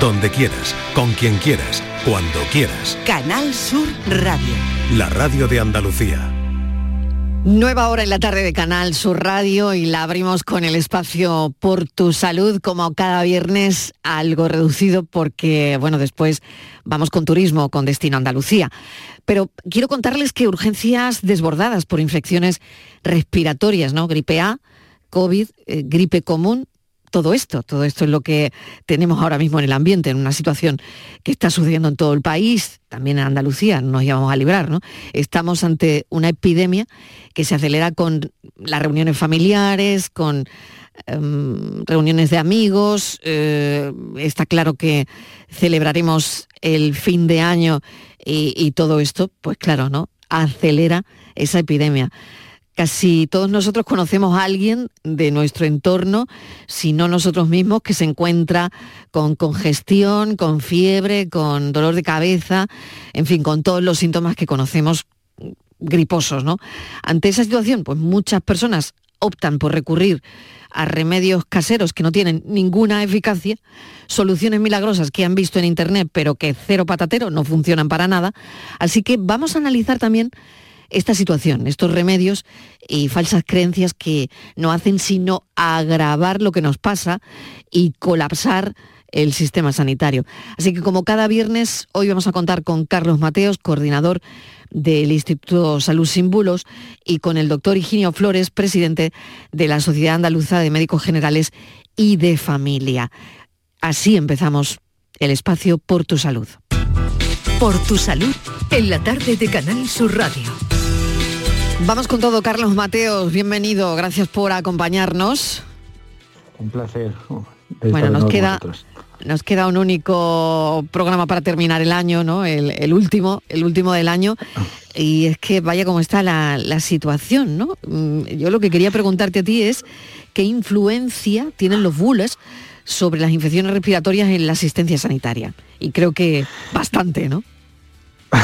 donde quieras, con quien quieras, cuando quieras. Canal Sur Radio. La radio de Andalucía. Nueva hora en la tarde de Canal Sur Radio y la abrimos con el espacio Por tu Salud, como cada viernes, algo reducido porque, bueno, después vamos con turismo, con destino a Andalucía. Pero quiero contarles que urgencias desbordadas por infecciones respiratorias, ¿no? Gripe A, COVID, eh, gripe común, todo esto. Todo esto es lo que tenemos ahora mismo en el ambiente, en una situación que está sucediendo en todo el país, también en Andalucía, no nos íbamos a librar, ¿no? Estamos ante una epidemia que se acelera con las reuniones familiares, con em, reuniones de amigos. eh, está claro que celebraremos el fin de año y todo esto, pues claro, ¿no? Acelera esa epidemia. Casi todos nosotros conocemos a alguien de nuestro entorno, si no nosotros mismos, que se encuentra con congestión, con fiebre, con dolor de cabeza, en fin, con todos los síntomas que conocemos griposos, ¿no? Ante esa situación, pues muchas personas optan por recurrir a remedios caseros que no tienen ninguna eficacia, soluciones milagrosas que han visto en internet, pero que cero patatero no funcionan para nada. Así que vamos a analizar también esta situación, estos remedios y falsas creencias que no hacen sino agravar lo que nos pasa y colapsar el sistema sanitario. Así que como cada viernes, hoy vamos a contar con Carlos Mateos, coordinador del Instituto Salud Sin Bulos, y con el doctor Higinio Flores, presidente de la Sociedad Andaluza de Médicos Generales y de Familia. Así empezamos el espacio Por tu Salud. Por tu salud en la tarde de Canal Sur Radio. Vamos con todo, Carlos Mateos, bienvenido, gracias por acompañarnos. Un placer. Bueno, nos queda, nos queda un único programa para terminar el año, ¿no? El, el último, el último del año. Y es que vaya cómo está la, la situación, ¿no? Mm, Yo lo que quería preguntarte a ti es qué influencia tienen los bulos sobre las infecciones respiratorias en la asistencia sanitaria. Y creo que bastante, ¿no?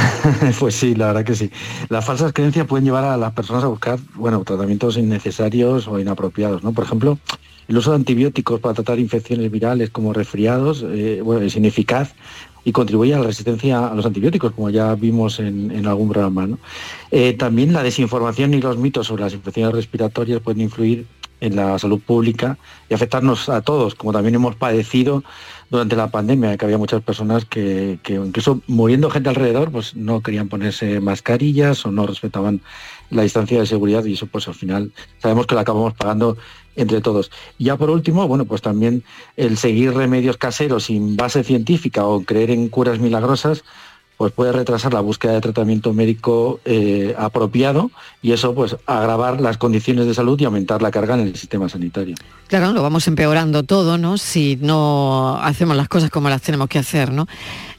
pues sí, la verdad que sí. Las falsas creencias pueden llevar a las personas a buscar, bueno, tratamientos innecesarios o inapropiados, ¿no? Por ejemplo, el uso de antibióticos para tratar infecciones virales como resfriados, eh, bueno, es ineficaz y contribuye a la resistencia a los antibióticos, como ya vimos en, algún programa. ¿no? Eh, también la desinformación y los mitos sobre las infecciones respiratorias pueden influir en la salud pública y afectarnos a todos, como también hemos padecido durante la pandemia, que había muchas personas que, que incluso muriendo gente alrededor, pues no querían ponerse mascarillas o no respetaban la distancia de seguridad y eso pues al final sabemos que lo acabamos pagando entre todos. Ya por último, bueno, pues también el seguir remedios caseros sin base científica o creer en curas milagrosas, pues puede retrasar la búsqueda de tratamiento médico eh, apropiado y eso pues agravar las condiciones de salud y aumentar la carga en el sistema sanitario. Claro, lo vamos empeorando todo, ¿no? Si no hacemos las cosas como las tenemos que hacer, ¿no?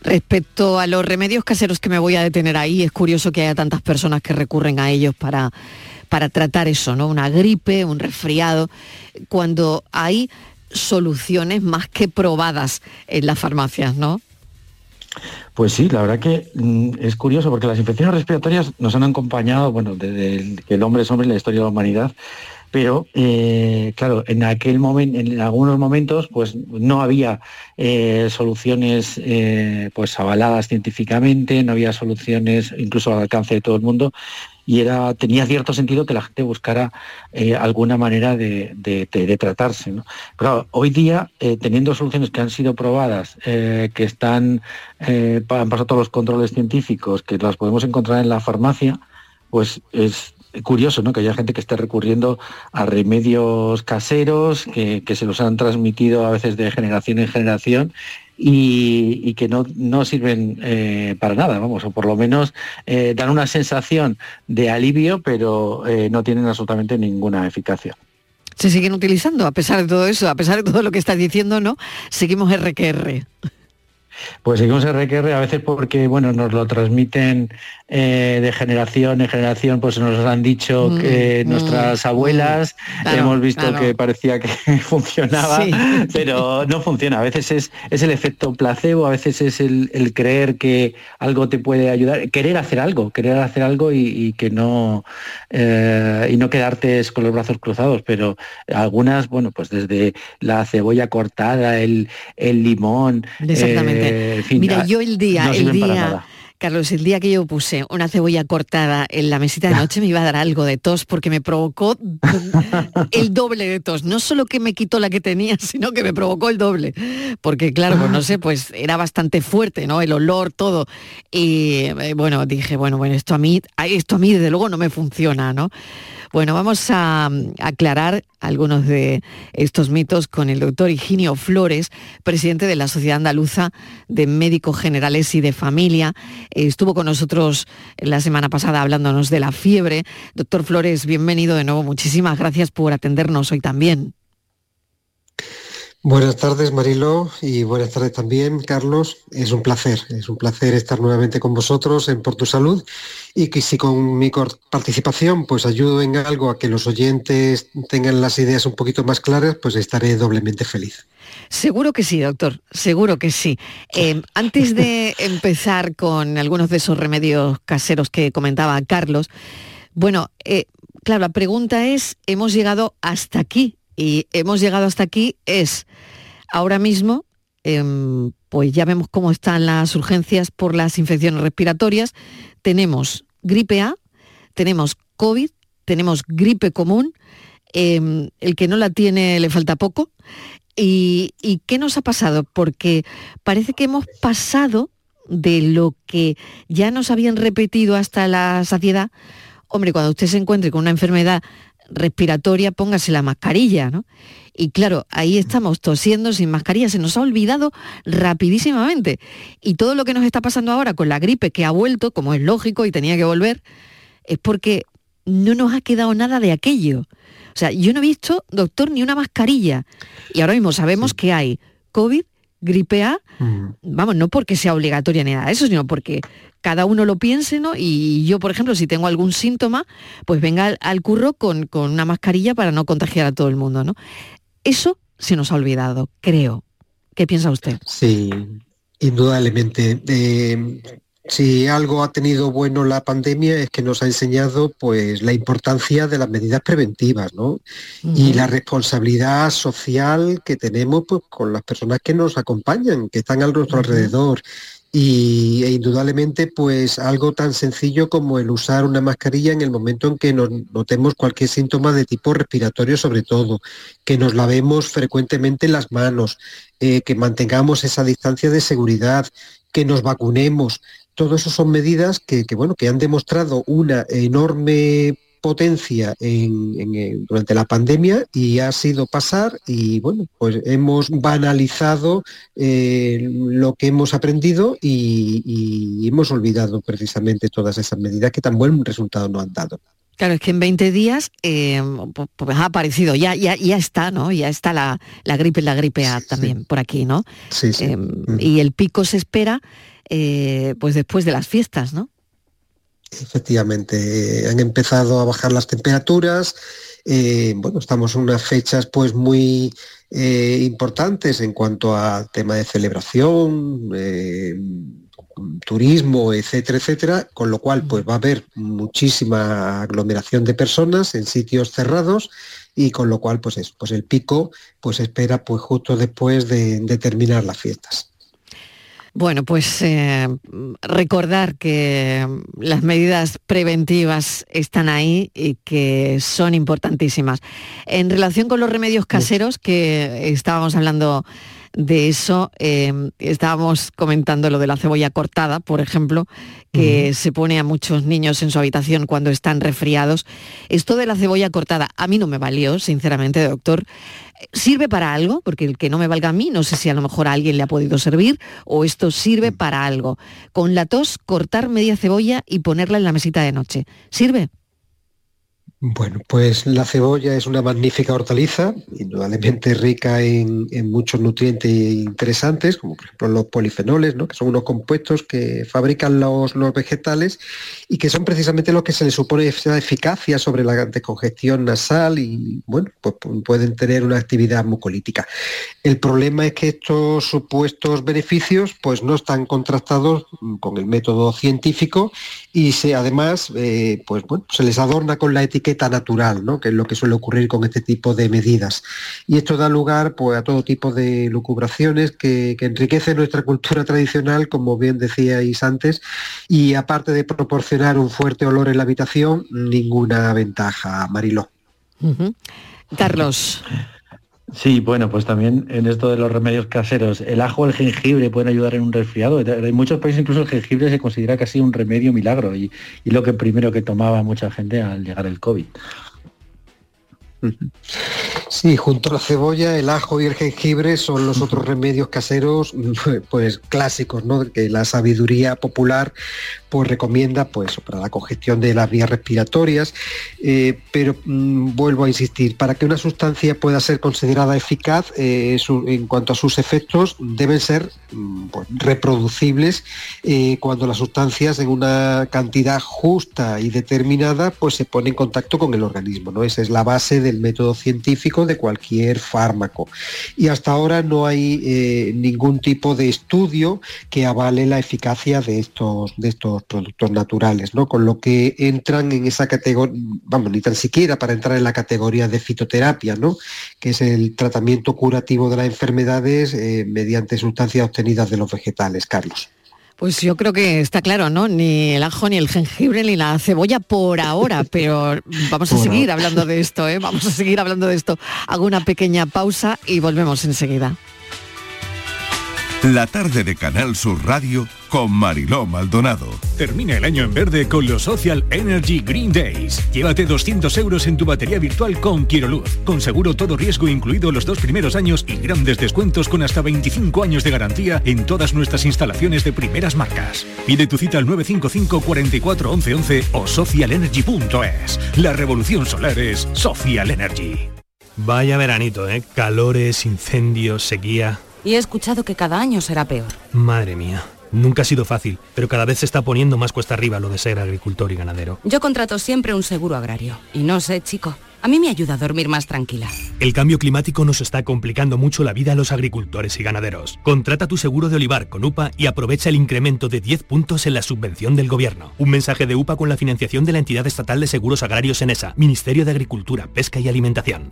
Respecto a los remedios caseros que me voy a detener ahí, es curioso que haya tantas personas que recurren a ellos para, para tratar eso, ¿no? Una gripe, un resfriado, cuando hay soluciones más que probadas en las farmacias, ¿no? Pues sí, la verdad que mm, es curioso porque las infecciones respiratorias nos han acompañado, bueno, desde que el hombre es hombre en la historia de la humanidad, pero eh, claro, en aquel momento, en algunos momentos, pues no había eh, soluciones eh, pues avaladas científicamente, no había soluciones incluso al alcance de todo el mundo y era tenía cierto sentido que la gente buscara eh, alguna manera de, de- tratarse. ¿no? Claro, hoy día, eh, teniendo soluciones que han sido probadas, eh, que están, han pasado todos los controles científicos, que las podemos encontrar en la farmacia, pues es curioso ¿no? que haya gente que esté recurriendo a remedios caseros, que, que se los han transmitido a veces de generación en generación y, que no, no sirven eh, para nada, vamos, o por lo menos eh, dan una sensación de alivio, pero eh, no tienen absolutamente ninguna eficacia. Se siguen utilizando, a pesar de todo eso, a pesar de todo lo que estás diciendo, ¿no? Seguimos RQR. Pues seguimos RQR a veces porque bueno nos lo transmiten eh, de generación en generación, pues nos han dicho mm, que mm, nuestras mm. abuelas hemos visto que parecía que funcionaba, pero no funciona. A veces es, es el efecto placebo, a veces es el, creer que algo te puede ayudar, querer hacer algo, querer hacer algo y, que no eh, y no quedarte con los brazos cruzados. Pero algunas, bueno, pues desde la cebolla cortada, el, el limón, Exactamente. Eh, Mira, yo el día, el día. Carlos, el día que yo puse una cebolla cortada en la mesita de noche me iba a dar algo de tos porque me provocó el doble de tos. No solo que me quitó la que tenía, sino que me provocó el doble. Porque claro, pues no sé, pues era bastante fuerte, ¿no? El olor, todo. Y eh, bueno, dije, bueno, bueno, esto a mí, esto a mí desde luego no me funciona, ¿no? Bueno, vamos a aclarar algunos de estos mitos con el doctor Higinio Flores, presidente de la Sociedad Andaluza de Médicos Generales y de Familia. Estuvo con nosotros la semana pasada hablándonos de la fiebre. Doctor Flores, bienvenido de nuevo. Muchísimas gracias por atendernos hoy también. Buenas tardes, Marilo, y buenas tardes también, Carlos. Es un placer, es un placer estar nuevamente con vosotros en Por Tu Salud y que si con mi participación pues ayudo en algo a que los oyentes tengan las ideas un poquito más claras, pues estaré doblemente feliz. Seguro que sí, doctor, seguro que sí. Em, antes de empezar con algunos de esos remedios caseros que comentaba Carlos, bueno, eh, claro, la pregunta es, hemos llegado hasta aquí y hemos llegado hasta aquí es ahora mismo, em, pues ya vemos cómo están las urgencias por las infecciones respiratorias. Tenemos gripe A, tenemos COVID, tenemos gripe común, em, el que no la tiene le falta poco. ¿Y, ¿Y qué nos ha pasado? Porque parece que hemos pasado de lo que ya nos habían repetido hasta la saciedad. Hombre, cuando usted se encuentre con una enfermedad respiratoria, póngase la mascarilla, ¿no? Y claro, ahí estamos tosiendo sin mascarilla, se nos ha olvidado rapidísimamente. Y todo lo que nos está pasando ahora con la gripe que ha vuelto, como es lógico y tenía que volver, es porque no nos ha quedado nada de aquello. O sea, yo no he visto, doctor, ni una mascarilla. Y ahora mismo sabemos que hay COVID, gripe A, vamos, no porque sea obligatoria ni nada de eso, sino porque cada uno lo piense, ¿no? Y yo, por ejemplo, si tengo algún síntoma, pues venga al, curro con, una mascarilla para no contagiar a todo el mundo, ¿no? Eso se nos ha olvidado, creo. ¿Qué piensa usted? Sí, indudablemente. Eh, si algo ha tenido bueno la pandemia es que nos ha enseñado pues la importancia de las medidas preventivas, ¿no? Y la responsabilidad social que tenemos pues, con las personas que nos acompañan, que están a nuestro alrededor y e indudablemente pues algo tan sencillo como el usar una mascarilla en el momento en que nos notemos cualquier síntoma de tipo respiratorio sobre todo, que nos lavemos frecuentemente las manos, eh, que mantengamos esa distancia de seguridad, que nos vacunemos. Todo eso son medidas que, que, bueno, que han demostrado una enorme potencia en, durante la pandemia y ha sido pasar y bueno, pues hemos banalizado eh, lo que hemos aprendido y, hemos olvidado precisamente todas esas medidas que tan buen resultado nos han dado. Claro, es que en 20 días eh, pues ha aparecido, ya, ya, ya está, ¿no? Ya está la, la gripe, la gripe A también por aquí, ¿no? Sí, sí. Em, mm. Y el pico se espera eh, pues después de las fiestas, ¿no? Efectivamente, han empezado a bajar las temperaturas. Eh, bueno, estamos en unas fechas pues muy eh, importantes en cuanto a tema de celebración, eh, turismo, etcétera, etcétera, con lo cual pues va a haber muchísima aglomeración de personas en sitios cerrados y con lo cual pues pues el pico pues espera pues justo después de terminar las fiestas. Bueno, pues eh, recordar que las medidas preventivas están ahí y que son importantísimas. En relación con los remedios caseros que estábamos hablando de eso, em, estábamos comentando lo de la cebolla cortada, por ejemplo, que se pone a muchos niños en su habitación cuando están resfriados. Esto de la cebolla cortada a mí no me valió, sinceramente, doctor. ¿Sirve para algo? Porque el que no me valga a mí, no sé si a lo mejor a alguien le ha podido servir o esto sirve mm. para algo. Con la tos, cortar media cebolla y ponerla en la mesita de noche. ¿Sirve? Bueno, pues la cebolla es una magnífica hortaliza, indudablemente rica en, muchos nutrientes interesantes, como por ejemplo los polifenoles, ¿no? que son unos compuestos que fabrican los, vegetales y que son precisamente los que se les supone esa eficacia sobre la decongestión nasal y bueno, pues pueden tener una actividad mucolítica. El problema es que estos supuestos beneficios pues no están contrastados con el método científico y se, además eh, pues, bueno, se les adorna con la etiqueta natural, ¿no? que es lo que suele ocurrir con este tipo de medidas. Y esto da lugar pues, a todo tipo de lucubraciones que, que enriquecen nuestra cultura tradicional, como bien decíais antes, y aparte de proporcionar un fuerte olor en la habitación, ninguna ventaja, Mariló. Carlos. Sí, bueno, pues también en esto de los remedios caseros, el ajo o el jengibre pueden ayudar en un resfriado. En muchos países incluso el jengibre se considera casi un remedio milagro y, y lo que primero que tomaba mucha gente al llegar el COVID. Sí, junto a la cebolla, el ajo y el jengibre son los otros remedios caseros pues clásicos, ¿no? Que la sabiduría popular pues recomienda pues para la congestión de las vías respiratorias, eh, pero mm, vuelvo a insistir, para que una sustancia pueda ser considerada eficaz eh, en cuanto a sus efectos deben ser mm, pues, reproducibles eh, cuando las sustancias en una cantidad justa y determinada pues se pone en contacto con el organismo, ¿no? Esa es la base del método científico de cualquier fármaco. Y hasta ahora no hay ningún tipo de estudio que avale la eficacia de estos, de estos productos naturales, ¿no? Con lo que entran en esa categoría, vamos, ni tan siquiera para entrar en la categoría de fitoterapia, ¿no? Que es el tratamiento curativo de las enfermedades eh, mediante sustancias obtenidas de los vegetales, Carlos. Pues yo creo que está claro, ¿no? Ni el ajo, ni el jengibre, ni la cebolla por ahora, pero vamos a seguir hablando de esto, ¿eh? Vamos a seguir hablando de esto. Hago una pequeña pausa y volvemos enseguida. La tarde de Canal Sur Radio con Mariló Maldonado. Termina el año en verde con los Social Energy Green Days. Llévate 200 euros en tu batería virtual con Luz. Con seguro todo riesgo incluido los dos primeros años y grandes descuentos con hasta 25 años de garantía en todas nuestras instalaciones de primeras marcas. Pide tu cita al 955 44 11 11 o socialenergy.es. La revolución solar es Social Energy. Vaya veranito, ¿eh? Calores, incendios, sequía y he escuchado que cada año será peor. Madre mía. Nunca ha sido fácil, pero cada vez se está poniendo más cuesta arriba lo de ser agricultor y ganadero. Yo contrato siempre un seguro agrario. Y no sé, chico, a mí me ayuda a dormir más tranquila. El cambio climático nos está complicando mucho la vida a los agricultores y ganaderos. Contrata tu seguro de olivar con UPA y aprovecha el incremento de 10 puntos en la subvención del gobierno. Un mensaje de UPA con la financiación de la entidad estatal de seguros agrarios en ESA, Ministerio de Agricultura, Pesca y Alimentación.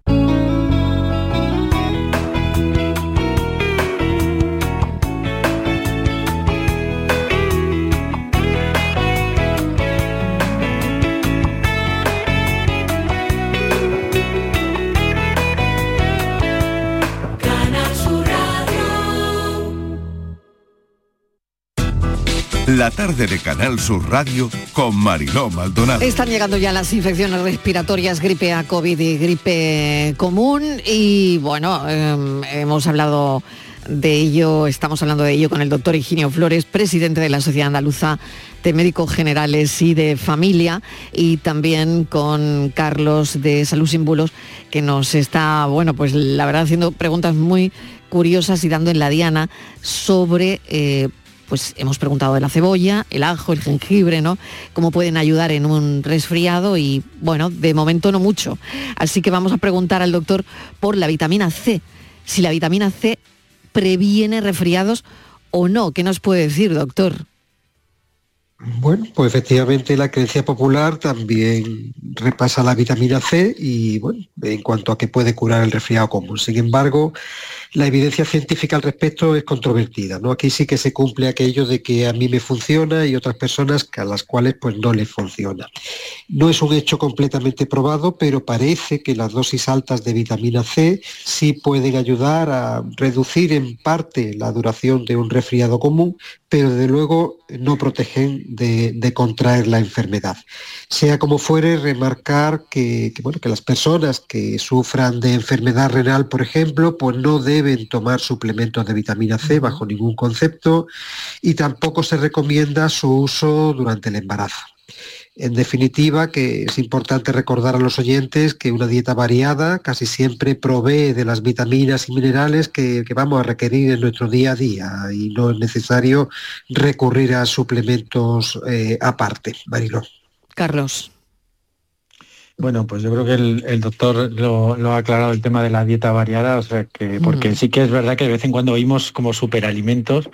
La tarde de Canal Sur Radio con Mariló Maldonado. Están llegando ya las infecciones respiratorias, gripe A, COVID y gripe común. Y bueno, em, hemos hablado de ello, estamos hablando de ello con el doctor Higinio Flores, presidente de la Sociedad Andaluza de Médicos Generales y de Familia, y también con Carlos de Salud Sin Bulos, que nos está, bueno, pues la verdad haciendo preguntas muy curiosas y dando en la diana sobre eh, pues hemos preguntado de la cebolla, el ajo, el jengibre, ¿no? Cómo pueden ayudar en un resfriado y bueno, de momento no mucho. Así que vamos a preguntar al doctor por la vitamina C. Si la vitamina C previene resfriados o no. ¿Qué nos puede decir, doctor? Bueno, pues efectivamente la creencia popular también repasa la vitamina C y bueno, en cuanto a que puede curar el resfriado común. Sin embargo, la evidencia científica al respecto es controvertida. ¿no? Aquí sí que se cumple aquello de que a mí me funciona y otras personas a las cuales pues no les funciona. No es un hecho completamente probado, pero parece que las dosis altas de vitamina C sí pueden ayudar a reducir en parte la duración de un resfriado común, pero desde luego no protegen de, contraer la enfermedad. Sea como fuere, remarcar que, bueno, que las personas que sufran de enfermedad renal, por ejemplo, pues no deben tomar suplementos de vitamina C bajo ningún concepto y tampoco se recomienda su uso durante el embarazo. En definitiva, que es importante recordar a los oyentes que una dieta variada casi siempre provee de las vitaminas y minerales que, vamos a requerir en nuestro día a día y no es necesario recurrir a suplementos eh, aparte. Mariló. Carlos. Bueno, pues yo creo que el, doctor lo, ha aclarado el tema de la dieta variada, o sea que, porque sí que es verdad que de vez en cuando oímos como superalimentos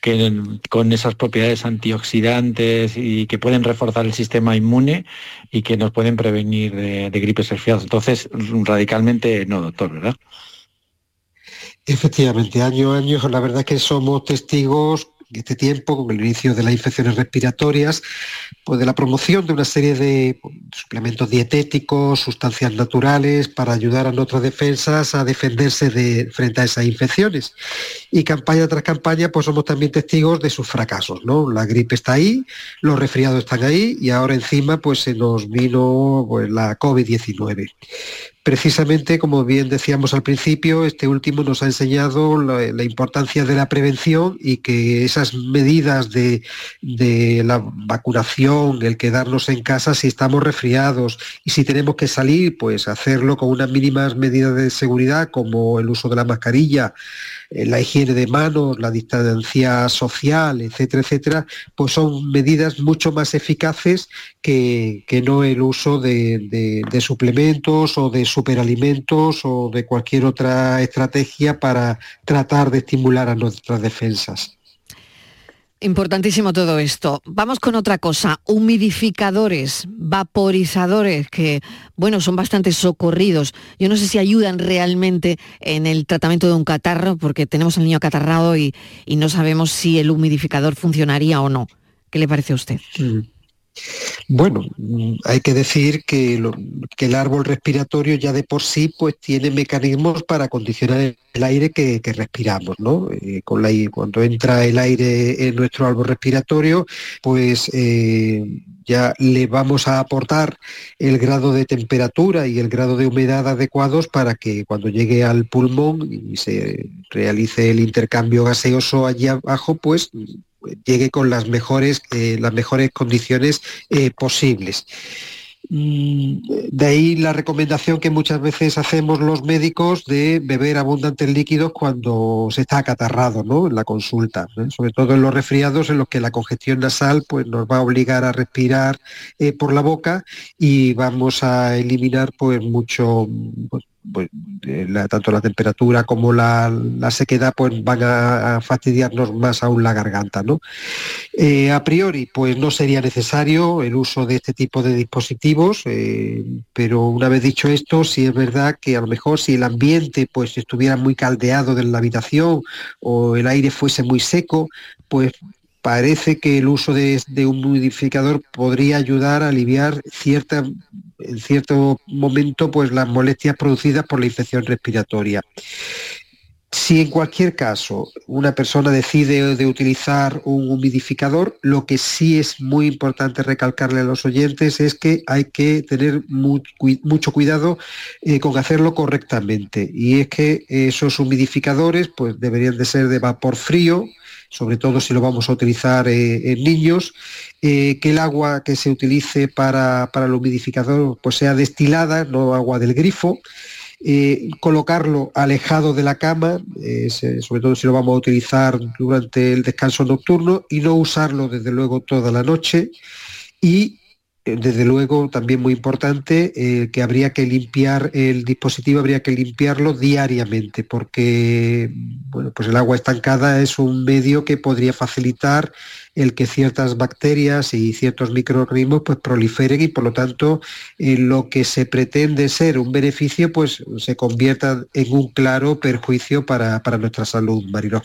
que con esas propiedades antioxidantes y que pueden reforzar el sistema inmune y que nos pueden prevenir de, de gripes resfriados. Entonces, radicalmente no, doctor, ¿verdad? Efectivamente, año a año, la verdad que somos testigos este tiempo, con el inicio de las infecciones respiratorias, pues de la promoción de una serie de suplementos dietéticos, sustancias naturales, para ayudar a nuestras defensas a defenderse de, frente a esas infecciones. Y campaña tras campaña, pues somos también testigos de sus fracasos, ¿no? La gripe está ahí, los resfriados están ahí y ahora encima pues se nos vino pues, la COVID-19. Precisamente, como bien decíamos al principio, este último nos ha enseñado la, importancia de la prevención y que esas medidas de, la vacunación, el quedarnos en casa si estamos resfriados y si tenemos que salir, pues hacerlo con unas mínimas medidas de seguridad como el uso de la mascarilla, la higiene de manos, la distancia social, etcétera, etcétera, pues son medidas mucho más eficaces que, no el uso de, suplementos o de superalimentos o de cualquier otra estrategia para tratar de estimular a nuestras defensas. Importantísimo todo esto. Vamos con otra cosa. Humidificadores, vaporizadores, que, bueno, son bastante socorridos. Yo no sé si ayudan realmente en el tratamiento de un catarro, porque tenemos al niño acatarrado y, no sabemos si el humidificador funcionaría o no. ¿Qué le parece a usted? Mm. Bueno, hay que decir que, el árbol respiratorio ya de por sí pues tiene mecanismos para condicionar el aire que, respiramos, ¿no? Eh, cuando entra el aire en nuestro árbol respiratorio, pues eh, ya le vamos a aportar el grado de temperatura y el grado de humedad adecuados para que cuando llegue al pulmón y se realice el intercambio gaseoso allí abajo, pues llegue con las mejores, eh, las mejores condiciones eh, posibles. Mm, de ahí la recomendación que muchas veces hacemos los médicos de beber abundantes líquidos cuando se está acatarrado ¿no? en la consulta, ¿eh? sobre todo en los resfriados en los que la congestión nasal pues, nos va a obligar a respirar por la boca y vamos a eliminar pues, mucho, pues, pues, tanto la temperatura como la, sequedad pues van a, fastidiarnos más aún la garganta. ¿no? Eh, a priori, pues no sería necesario el uso de este tipo de dispositivos, eh, pero una vez dicho esto, sí es verdad que a lo mejor si el ambiente pues estuviera muy caldeado de la habitación o el aire fuese muy seco, pues parece que el uso de, un humidificador podría ayudar a aliviar cierta, en cierto momento pues las molestias producidas por la infección respiratoria. Si en cualquier caso una persona decide de utilizar un humidificador, lo que sí es muy importante recalcarle a los oyentes es que hay que tener mucho cuidado eh, con hacerlo correctamente. Y es que esos humidificadores pues, deberían de ser de vapor frío, sobre todo si lo vamos a utilizar eh, en niños, eh, que el agua que se utilice para, para el humidificador pues, sea destilada, no agua del grifo eh, colocarlo alejado de la cama, sobre todo si lo vamos a utilizar durante el descanso nocturno, y no usarlo desde luego toda la noche. Y desde luego también muy importante que habría que limpiar el dispositivo, habría que limpiarlo diariamente, porque bueno, pues el agua estancada es un medio que podría facilitar el que ciertas bacterias y ciertos microorganismos pues proliferen y por lo tanto en lo que se pretende ser un beneficio pues se convierta en un claro perjuicio para, nuestra salud, Mariló.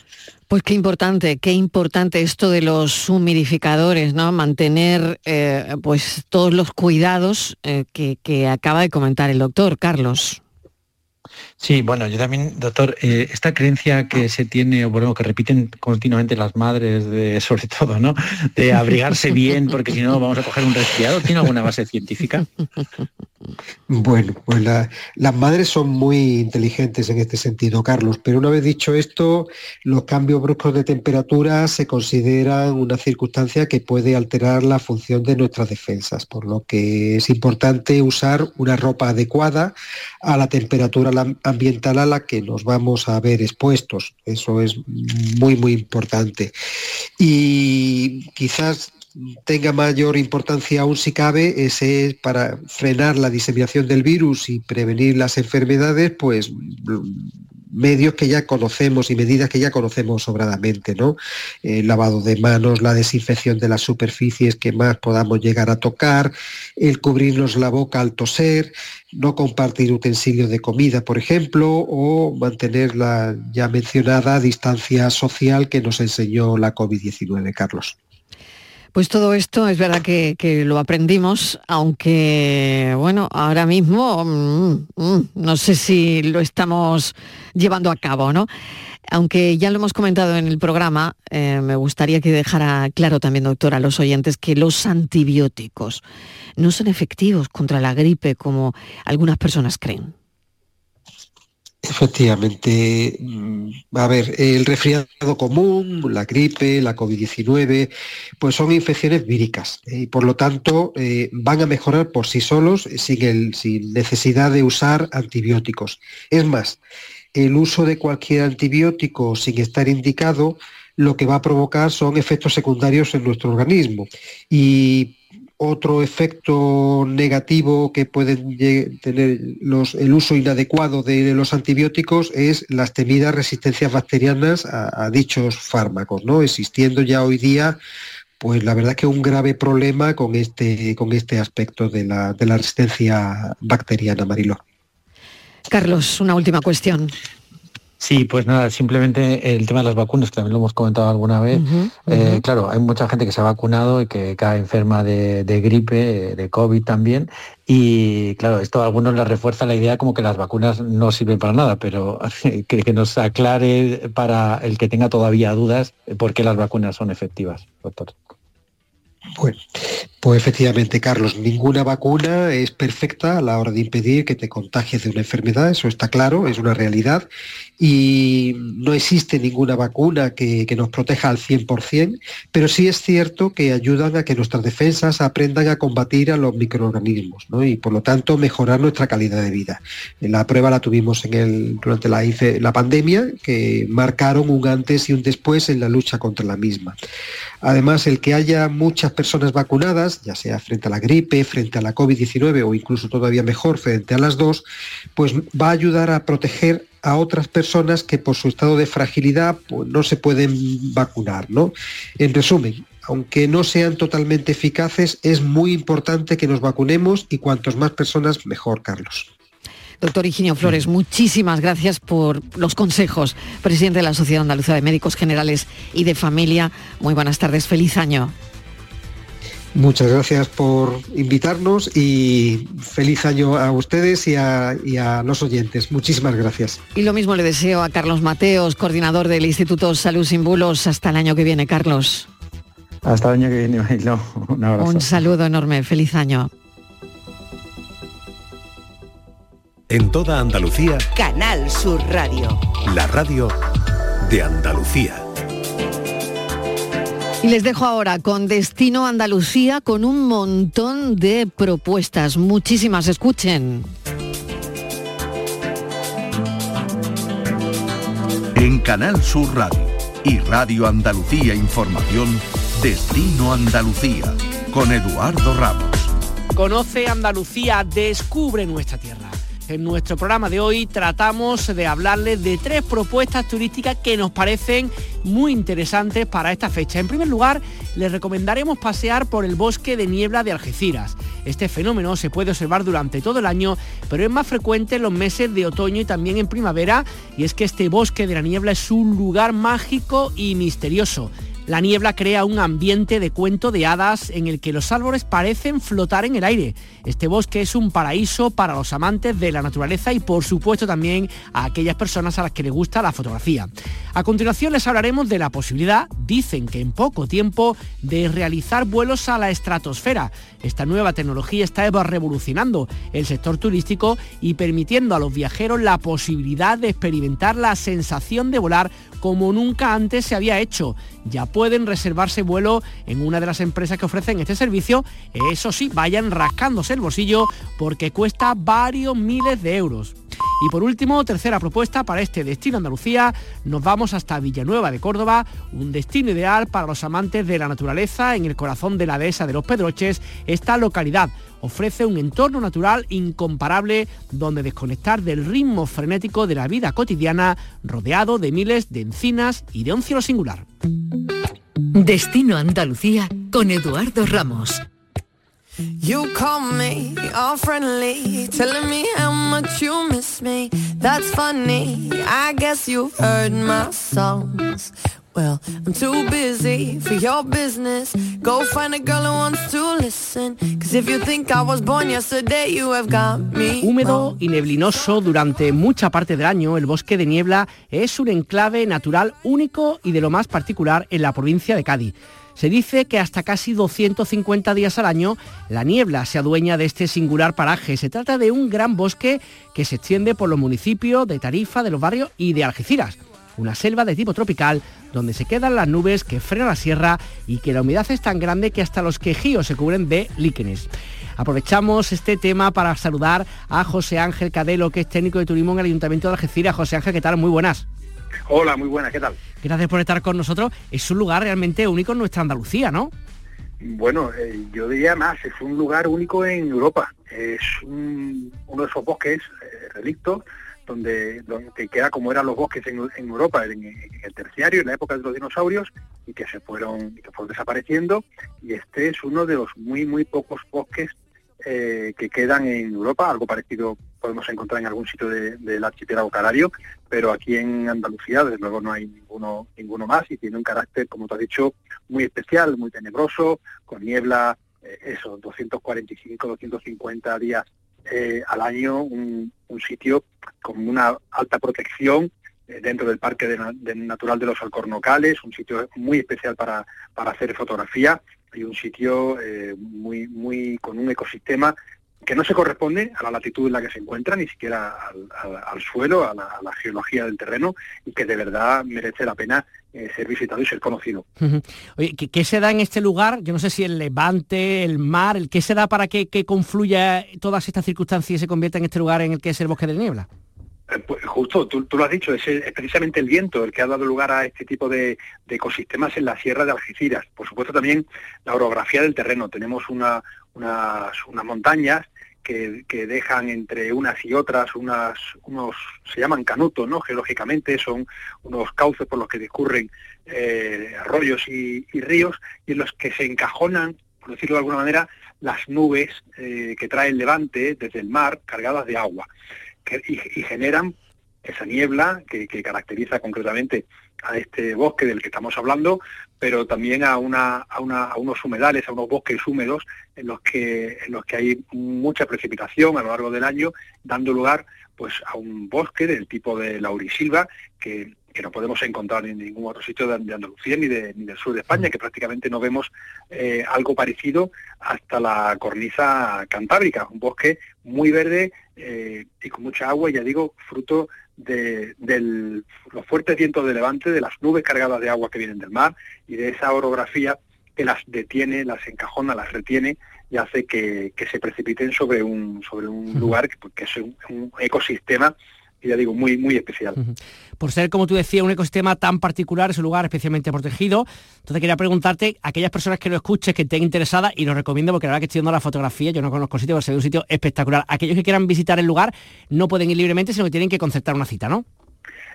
Pues qué importante, qué importante esto de los humidificadores, ¿no? Mantener eh, pues todos los cuidados eh, que, que acaba de comentar el doctor Carlos. Sí, bueno, yo también, doctor, eh, esta creencia que se tiene, o bueno, que repiten continuamente las madres, de, sobre todo, ¿no? De abrigarse bien, porque si no vamos a coger un resfriado, ¿tiene alguna base científica? Bueno, pues las madres son muy inteligentes en este sentido, Carlos, pero una vez dicho esto, los cambios bruscos de temperatura se consideran una circunstancia que puede alterar la función de nuestras defensas, por lo que es importante usar una ropa adecuada a la temperatura ambiental a la que nos vamos a ver expuestos. Eso es muy, muy importante. Y quizás tenga mayor importancia aún si cabe, ese es para frenar la diseminación del virus y prevenir las enfermedades, pues medios que ya conocemos y medidas que ya conocemos sobradamente, ¿no? El lavado de manos, la desinfección de las superficies que más podamos llegar a tocar, el cubrirnos la boca al toser, no compartir utensilios de comida, por ejemplo, o mantener la ya mencionada distancia social que nos enseñó la COVID-19, Carlos. Pues todo esto es verdad que, lo aprendimos, aunque bueno, ahora mismo mm, mm, no sé si lo estamos llevando a cabo, ¿no? Aunque ya lo hemos comentado en el programa, eh, me gustaría que dejara claro también, doctor, a los oyentes que los antibióticos no son efectivos contra la gripe como algunas personas creen. Efectivamente, mm, a ver, el resfriado común, la gripe, la COVID-19, pues son infecciones víricas ¿eh? y por lo tanto eh, van a mejorar por sí solos sin, sin necesidad de usar antibióticos. Es más, el uso de cualquier antibiótico sin estar indicado lo que va a provocar son efectos secundarios en nuestro organismo. Y otro efecto negativo que pueden tener el uso inadecuado de los antibióticos es las temidas resistencias bacterianas a, dichos fármacos, ¿no? Existiendo ya hoy día, pues la verdad que un grave problema con este, con este aspecto de la, resistencia bacteriana, Mariló. Carlos, una última cuestión. Sí, pues nada, simplemente el tema de las vacunas, que también lo hemos comentado alguna vez. Eh, claro, hay mucha gente que se ha vacunado y que cae enferma de, gripe, de COVID también. Y claro, esto a algunos les refuerza la idea como que las vacunas no sirven para nada, pero que, que nos aclare para el que tenga todavía dudas por qué las vacunas son efectivas, doctor. Bueno, pues efectivamente, Carlos, ninguna vacuna es perfecta a la hora de impedir que te contagies de una enfermedad, eso está claro, es una realidad, y no existe ninguna vacuna que, nos proteja al 100%, pero sí es cierto que ayudan a que nuestras defensas aprendan a combatir a los microorganismos y por lo tanto mejorar nuestra calidad de vida. La prueba la tuvimos en el, durante la pandemia, que marcaron un antes y un después en la lucha contra la misma. Además, el que haya muchas personas vacunadas, ya sea frente a la gripe, frente a la COVID-19 o incluso todavía mejor frente a las dos, pues va a ayudar a proteger a otras personas que por su estado de fragilidad pues, no se pueden vacunar. ¿no? En resumen, aunque no sean totalmente eficaces, es muy importante que nos vacunemos y cuantos más personas, mejor, Carlos. Doctor Higinio Flores, muchísimas gracias por los consejos. Presidente de la Sociedad Andaluza de Médicos Generales y de Familia, muy buenas tardes, feliz año. Muchas gracias por invitarnos y feliz año a ustedes y a, y a, los oyentes. Muchísimas gracias. Y lo mismo le deseo a Carlos Mateos, coordinador del Instituto Salud Sin Bulos. Hasta el año que viene, Carlos. Hasta el año que viene, Un abrazo. Un saludo enorme. Feliz año. En toda Andalucía. Canal Sur Radio. La radio de Andalucía. Y les dejo ahora con Destino Andalucía con un montón de propuestas. Muchísimas, escuchen. En Canal Sur Radio y Radio Andalucía Información, Destino Andalucía, con Eduardo Ramos. Conoce Andalucía, descubre nuestra tierra. En nuestro programa de hoy tratamos de hablarles de tres propuestas turísticas que nos parecen muy interesantes para esta fecha. En primer lugar, les recomendaremos pasear por el bosque de niebla de Algeciras. Este fenómeno se puede observar durante todo el año, pero es más frecuente en los meses de otoño y también en primavera, y es que este bosque de la niebla es un lugar mágico y misterioso. La niebla crea un ambiente de cuento de hadas en el que los árboles parecen flotar en el aire. Este bosque es un paraíso para los amantes de la naturaleza y por supuesto también a aquellas personas a las que les gusta la fotografía. A continuación les hablaremos de la posibilidad, dicen que en poco tiempo, de realizar vuelos a la estratosfera. Esta nueva tecnología está revolucionando el sector turístico y permitiendo a los viajeros la posibilidad de experimentar la sensación de volar como nunca antes se había hecho. Ya pueden reservarse vuelo en una de las empresas que ofrecen este servicio. Eso sí, vayan rascándose el bolsillo porque cuesta varios miles de euros. Y por último, tercera propuesta para este destino Andalucía, nos vamos hasta Villanueva de Córdoba, un destino ideal para los amantes de la naturaleza en el corazón de la dehesa de los Pedroches. Esta localidad ofrece un entorno natural incomparable donde desconectar del ritmo frenético de la vida cotidiana rodeado de miles de encinas y de un cielo singular. Destino Andalucía con Eduardo Ramos. You call me all friendly, telling me how much you miss me. That's funny, I guess you've heard my songs. Well, I'm too busy for your business. Go find a girl who wants to listen. Cause if you think I was born yesterday, you have got me. Húmedo y neblinoso durante mucha parte del año, el bosque de niebla es un enclave natural único y de lo más particular en la provincia de Cádiz. Se dice que hasta casi 250 días al año la niebla se adueña de este singular paraje. Se trata de un gran bosque que se extiende por los municipios de Tarifa, de los barrios y de Algeciras. Una selva de tipo tropical donde se quedan las nubes que frenan la sierra y que la humedad es tan grande que hasta los quejíos se cubren de líquenes. Aprovechamos este tema para saludar a José Ángel Cadelo, que es técnico de turismo en el Ayuntamiento de Algeciras. José Ángel, ¿qué tal? Muy buenas. Hola, muy buenas, ¿qué tal? Gracias por estar con nosotros. Es un lugar realmente único en nuestra Andalucía, ¿no? Bueno, eh, yo diría más, es un lugar único en Europa. Es uno de esos bosques eh, relictos donde, donde queda como eran los bosques en, Europa en, el terciario, en la época de los dinosaurios, y que se fueron, que fueron desapareciendo. Y este es uno de los muy, muy pocos bosques eh, que quedan en Europa, algo parecido podemos encontrar en algún sitio del archipiélago canario, pero aquí en Andalucía desde luego no hay ninguno, más y tiene un carácter, como te has dicho, muy especial, muy tenebroso, con niebla, eh, eso, 245, 250 días eh, al año, un, sitio con una alta protección dentro del Parque Natural de los Alcornocales, un sitio muy especial para hacer fotografía y un sitio eh, muy, muy con un ecosistema que no se corresponde a la latitud en la que se encuentra, ni siquiera al, suelo, a la, geología del terreno, y que de verdad merece la pena eh, ser visitado y ser conocido. Oye, ¿qué, se da en este lugar? Yo no sé si el levante, el mar, el, ¿qué se da para que, que confluya todas estas circunstancias y se convierta en este lugar en el que es el bosque de niebla? Eh, pues justo, tú, lo has dicho, es, precisamente el viento el que ha dado lugar a este tipo de, ecosistemas en la sierra de Algeciras. Por supuesto también la orografía del terreno. Tenemos unas, montañas que, dejan entre unas y otras unas, unos, se llaman canutos, ¿no? Geológicamente son unos cauces por los que discurren eh, arroyos y, ríos y en los que se encajonan, por decirlo de alguna manera, las nubes eh, que trae el levante desde el mar cargadas de agua y, generan esa niebla que, caracteriza concretamente a este bosque del que estamos hablando, pero también a, una, a, una, a, unos humedales, a unos bosques húmedos en los que en los que hay mucha precipitación a lo largo del año, dando lugar pues a un bosque del tipo de laurisilva que que no podemos encontrar en ningún otro sitio de, Andalucía ni, de, ni, del sur de España, que prácticamente no vemos eh, algo parecido hasta la cornisa cantábrica, un bosque muy verde eh, y con mucha agua, ya digo, fruto de, los fuertes vientos de levante, de las nubes cargadas de agua que vienen del mar y de esa orografía que las detiene, las encajona, las retiene y hace que, se precipiten sobre un, sobre un lugar que, que es un ecosistema ya digo, muy, muy especial. Por ser, como tú decías, un ecosistema tan particular, es un lugar especialmente protegido. Entonces quería preguntarte, aquellas personas que lo escuchen, que estén interesadas, y lo recomiendo porque la verdad que estoy viendo la fotografía, yo no conozco el sitio, pero se ve un sitio espectacular. Aquellos que quieran visitar el lugar no pueden ir libremente, sino que tienen que concertar una cita, ¿no?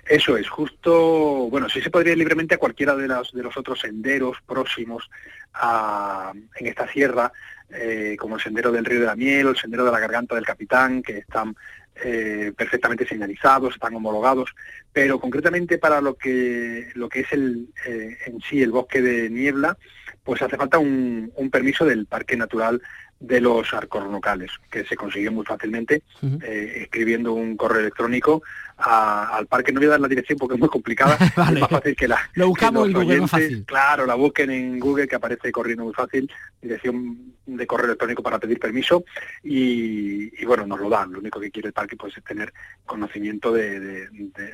Eso es, justo, bueno, sí se podría ir libremente a cualquiera de, las, de los otros senderos próximos a, en esta sierra, eh, como el sendero del río de la miel o el sendero de la garganta del capitán, que están eh, perfectamente señalizados, están homologados, pero concretamente para lo que, lo que es el, eh, en sí el bosque de niebla, pues hace falta un, un permiso del Parque Natural de los arcornocales, que se consigue muy fácilmente eh, escribiendo un correo electrónico al parque. No voy a dar la dirección porque es muy complicada, es más fácil que la... Lo buscamos en Google fácil. Claro, la busquen en Google que aparece corriendo muy fácil, dirección de correo electrónico para pedir permiso y, bueno, nos lo dan. Lo único que quiere el parque pues, es tener conocimiento de,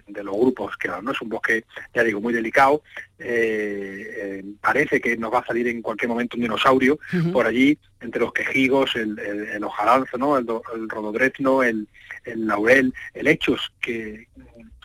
los grupos que no es un bosque, ya digo, muy delicado. Eh, eh, parece que nos va a salir en cualquier momento un dinosaurio por allí, entre los quejigos, el, el, el hojaranzo, ¿no? el, el rododrezno, el, el laurel, el hechos, que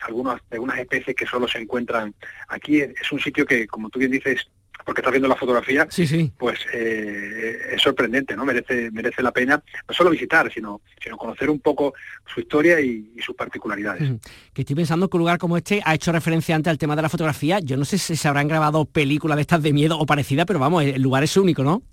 algunas, de algunas especies que solo se encuentran aquí. Es un sitio que, como tú bien dices, porque estás viendo la fotografía, sí, sí. pues eh, es sorprendente, ¿no? Merece, merece la pena no solo visitar, sino, sino conocer un poco su historia y, sus particularidades. Que estoy pensando que un lugar como este ha hecho referencia antes al tema de la fotografía. Yo no sé si se habrán grabado películas de estas de miedo o parecida, pero vamos, el lugar es único, ¿no?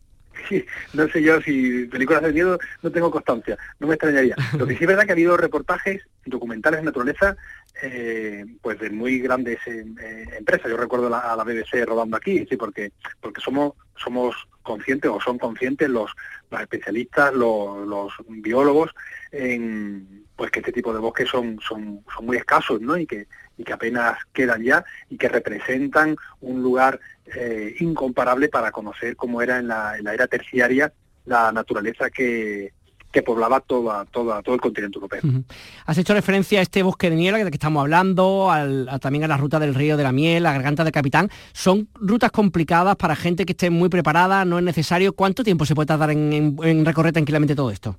No sé yo si películas de miedo no tengo constancia, no me extrañaría. Lo que sí es verdad que ha habido reportajes documentales de naturaleza eh, pues de muy grandes eh, eh, empresas. Yo recuerdo a la BBC rodando aquí, sí, porque porque somos somos conscientes o son conscientes los, los especialistas, los, los biólogos en pues que este tipo de bosques son, son, son muy escasos, ¿no? Y que, y que apenas quedan ya y que representan un lugar eh, incomparable para conocer cómo era en la, en la era terciaria la naturaleza que, que poblaba toda, toda, todo el continente europeo. Has hecho referencia a este bosque de niebla del que estamos hablando, al, también a la ruta del río de la miel, la garganta del capitán. Son rutas complicadas para gente que esté muy preparada, no es necesario. ¿Cuánto tiempo se puede tardar en, en recorrer tranquilamente todo esto?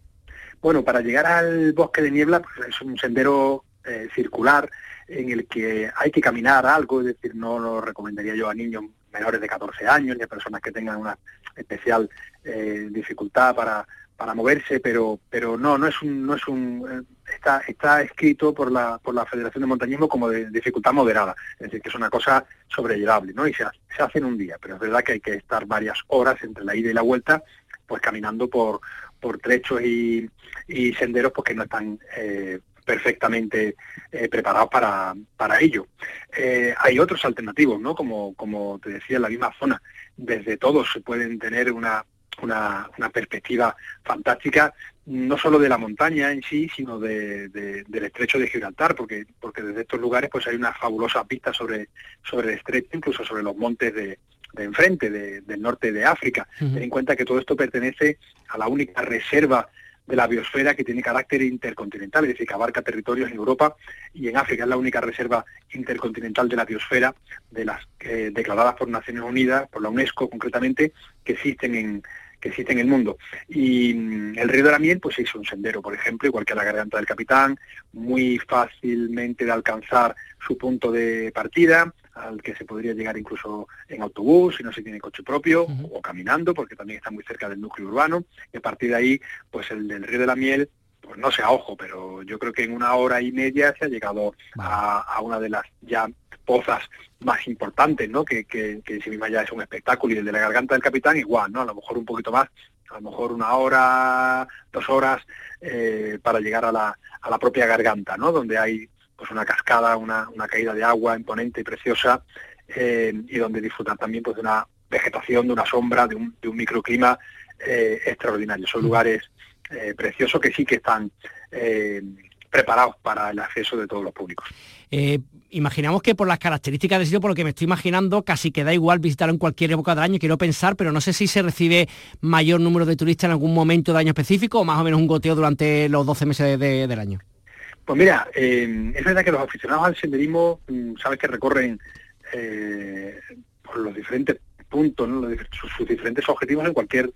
Bueno, para llegar al bosque de niebla pues, es un sendero eh, circular en el que hay que caminar algo, es decir, no lo recomendaría yo a niños menores de 14 años ni a personas que tengan una especial eh, dificultad para, para moverse, pero pero no no es un no es un eh, está está escrito por la por la Federación de Montañismo como de dificultad moderada, es decir, que es una cosa sobrellevable, ¿no? Y se, hace en un día, pero es verdad que hay que estar varias horas entre la ida y la vuelta, pues caminando por por trechos y, senderos porque no están eh, perfectamente eh, preparados para, para ello. Eh, hay otros alternativos, ¿no? Como, como te decía, en la misma zona. Desde todos se pueden tener una, una, perspectiva fantástica, no solo de la montaña en sí, sino de, del estrecho de Gibraltar, porque, porque desde estos lugares pues hay una fabulosa pista sobre, sobre el estrecho, incluso sobre los montes de, de enfrente, del norte de África. Ten en cuenta que todo esto pertenece a la única reserva de la biosfera que tiene carácter intercontinental, es decir, que abarca territorios en Europa y en África. Es la única reserva intercontinental de la biosfera, de las eh, declaradas por Naciones Unidas, por la UNESCO concretamente, que existen en, que existe en el mundo. Y mm, el río de la miel, pues es un sendero, por ejemplo, igual que la garganta del capitán, muy fácilmente de alcanzar su punto de partida, al que se podría llegar incluso en autobús, si no se tiene coche propio, o caminando, porque también está muy cerca del núcleo urbano, y a partir de ahí, pues el del río de la miel, pues no sé a ojo, pero yo creo que en una hora y media se ha llegado a, a una de las ya pozas más importantes, ¿no? Que, que, que si misma ya es un espectáculo y el de la garganta del capitán igual, ¿no? A lo mejor un poquito más, a lo mejor una hora, dos horas eh, para llegar a la, a la propia garganta, ¿no? Donde hay pues una cascada, una, una caída de agua imponente y preciosa y donde disfrutar también pues, de una vegetación, de una sombra, de un, microclima extraordinario. Son lugares preciosos que sí que están preparados para el acceso de todos los públicos. Eh, imaginamos que por las características del sitio, por lo que me estoy imaginando, casi que da igual visitarlo en cualquier época del año, quiero pensar, pero no sé si se recibe mayor número de turistas en algún momento de año específico o más o menos un goteo durante los 12 meses del año. Pues mira, eh, es verdad que los aficionados al senderismo, mm, sabes que recorren eh, por los diferentes puntos, sus, diferentes objetivos en cualquier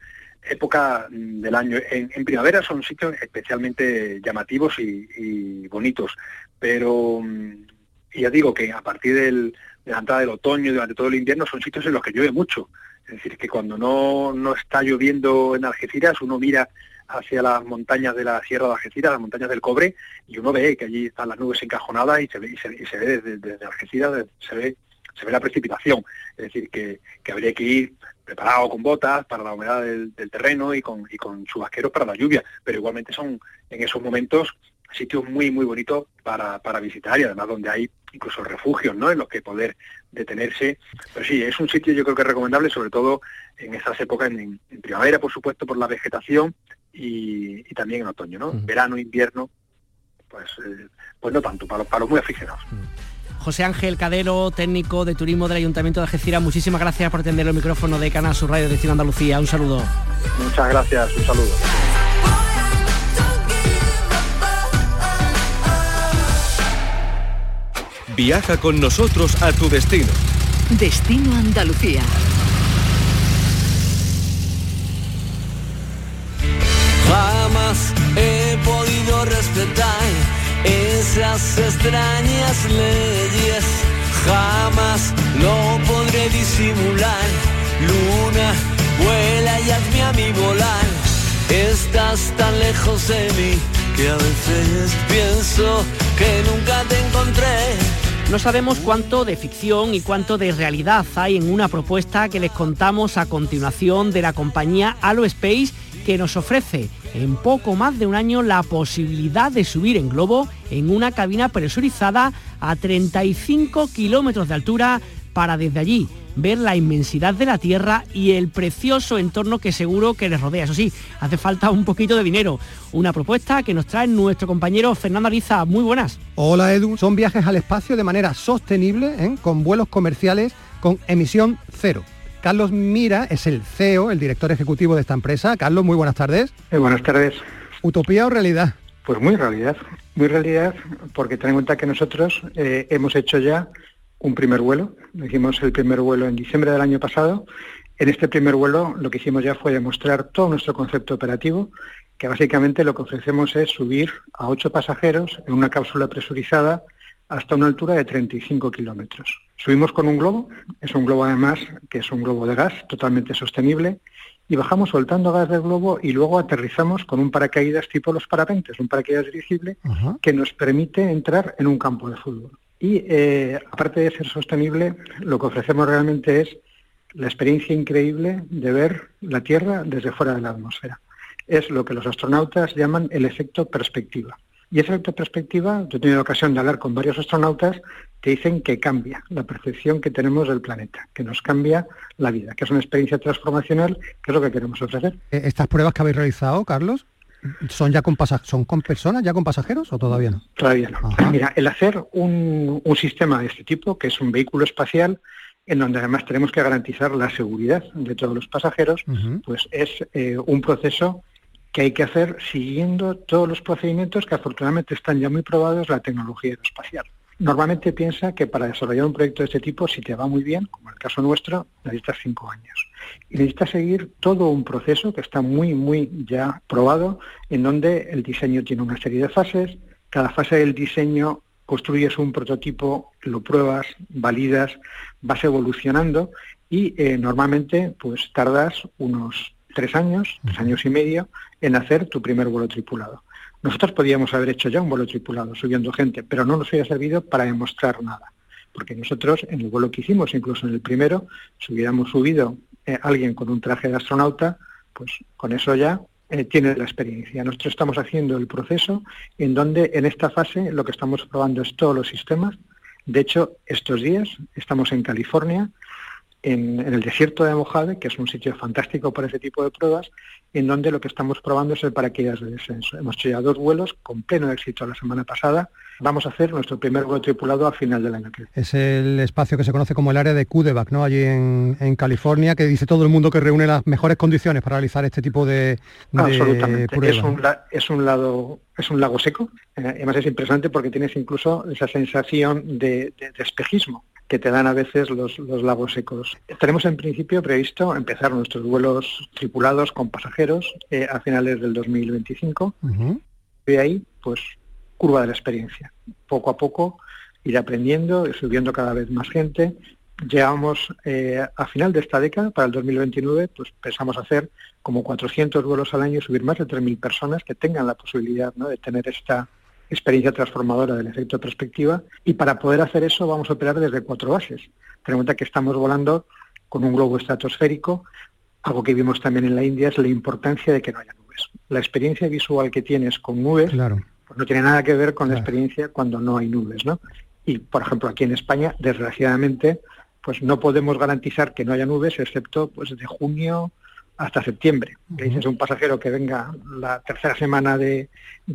época mm, del año. En, primavera son sitios especialmente llamativos y, bonitos, pero mm, ya digo que a partir del, de la entrada del otoño, durante todo el invierno, son sitios en los que llueve mucho. Es decir, que cuando no, no está lloviendo en Algeciras, uno mira hacia las montañas de la Sierra de Algeciras, las montañas del Cobre, y uno ve que allí están las nubes encajonadas y se ve, y se, ve desde, desde Algeciras, se ve se ve la precipitación. Es decir, que, habría que ir preparado con botas para la humedad del, terreno y con, y con chubasqueros para la lluvia, pero igualmente son en esos momentos sitios muy muy bonitos para, visitar y además donde hay incluso refugios ¿no? en los que poder detenerse. Pero sí, es un sitio yo creo que es recomendable, sobre todo en esas épocas, en, primavera por supuesto por la vegetación y, también en otoño, ¿no? Verano, invierno, pues, eh, pues no tanto, para, para los muy aficionados. José Ángel Cadero, técnico de turismo del Ayuntamiento de Algeciras, muchísimas gracias por atender el micrófono de Canal Sur Radio Destino Andalucía. Un saludo. Muchas gracias, un saludo. Viaja con nosotros a tu destino. Destino Andalucía. Jamás he podido respetar esas extrañas leyes jamás lo podré disimular. Luna, vuela y hazme a mí volar. Estás tan lejos de mí que a veces pienso que nunca te encontré. No sabemos cuánto de ficción y cuánto de realidad hay en una propuesta que les contamos a continuación de la compañía Space que nos ofrece en poco más de un año la posibilidad de subir en globo en una cabina presurizada a 35 kilómetros de altura para desde allí ver la inmensidad de la Tierra y el precioso entorno que seguro que les rodea. Eso sí, hace falta un poquito de dinero. Una propuesta que nos trae nuestro compañero Fernando Ariza. Muy buenas. Hola Edu, son viajes al espacio de manera sostenible, ¿eh? con vuelos comerciales con emisión cero. Carlos Mira es el CEO, el director ejecutivo de esta empresa. Carlos, muy buenas tardes. Eh, buenas tardes. ¿Utopía o realidad? Pues muy realidad, muy realidad, porque ten en cuenta que nosotros eh, hemos hecho ya un primer vuelo, hicimos el primer vuelo en diciembre del año pasado. En este primer vuelo lo que hicimos ya fue demostrar todo nuestro concepto operativo, que básicamente lo que ofrecemos es subir a ocho pasajeros en una cápsula presurizada hasta una altura de 35 kilómetros. Subimos con un globo, es un globo además que es un globo de gas totalmente sostenible, y bajamos soltando gas del globo y luego aterrizamos con un paracaídas tipo los parapentes, un paracaídas dirigible que nos permite entrar en un campo de fútbol. Y eh, aparte de ser sostenible, lo que ofrecemos realmente es la experiencia increíble de ver la Tierra desde fuera de la atmósfera. Es lo que los astronautas llaman el efecto perspectiva. Y esa perspectiva, yo he tenido ocasión de hablar con varios astronautas que dicen que cambia la percepción que tenemos del planeta, que nos cambia la vida, que es una experiencia transformacional, que es lo que queremos ofrecer. Eh, ¿Estas pruebas que habéis realizado, Carlos, son ya con son con personas, ya con pasajeros o todavía no? Todavía no. Mira, el hacer un, sistema de este tipo, que es un vehículo espacial, en donde además tenemos que garantizar la seguridad de todos los pasajeros, pues es eh, un proceso que hay que hacer siguiendo todos los procedimientos que afortunadamente están ya muy probados la tecnología aeroespacial. Normalmente piensa que para desarrollar un proyecto de este tipo, si te va muy bien, como el caso nuestro, necesitas cinco años. Y necesitas seguir todo un proceso que está muy, muy ya probado, en donde el diseño tiene una serie de fases. Cada fase del diseño construyes un prototipo, lo pruebas, validas, vas evolucionando y eh, normalmente pues tardas unos tres años, tres años y medio, en hacer tu primer vuelo tripulado. Nosotros podíamos haber hecho ya un vuelo tripulado subiendo gente, pero no nos hubiera servido para demostrar nada. Porque nosotros en el vuelo que hicimos, incluso en el primero, si hubiéramos subido eh, alguien con un traje de astronauta, pues con eso ya eh, tiene la experiencia. Nosotros estamos haciendo el proceso en donde en esta fase lo que estamos probando es todos los sistemas, De hecho, estos días estamos en California, en, el desierto de Mojave, que es un sitio fantástico para ese tipo de pruebas, en donde lo que estamos probando es el paracaídas de descenso. Hemos hecho ya dos vuelos con pleno éxito la semana pasada. Vamos a hacer nuestro primer vuelo tripulado a final del año que viene. Es el espacio que se conoce como el área de Kudeback, ¿no? Allí en, California, que dice todo el mundo que reúne las mejores condiciones para realizar este tipo de, Absolutamente. Es un, es un lado es un lago seco. Eh, además es impresionante porque tienes incluso esa sensación de espejismo que te dan a veces los, lagos secos. Tenemos en principio previsto empezar nuestros vuelos tripulados con pasajeros eh, a finales del 2025. Y ahí, pues, curva de la experiencia. Poco a poco ir aprendiendo, y subiendo cada vez más gente. Llegamos eh, a final de esta década, para el 2029, pues pensamos hacer como 400 vuelos al año y subir más de 3.000 personas que tengan la posibilidad de tener esta experiencia transformadora del efecto perspectiva y para poder hacer eso vamos a operar desde cuatro bases. Ten en cuenta que estamos volando con un globo estratosférico, algo que vimos también en la India es la importancia de que no haya nubes. La experiencia visual que tienes con nubes pues no tiene nada que ver con la experiencia cuando no hay nubes, ¿no? Y por ejemplo aquí en España, desgraciadamente, pues no podemos garantizar que no haya nubes excepto pues de junio hasta septiembre. Que dices un pasajero que venga la tercera semana de,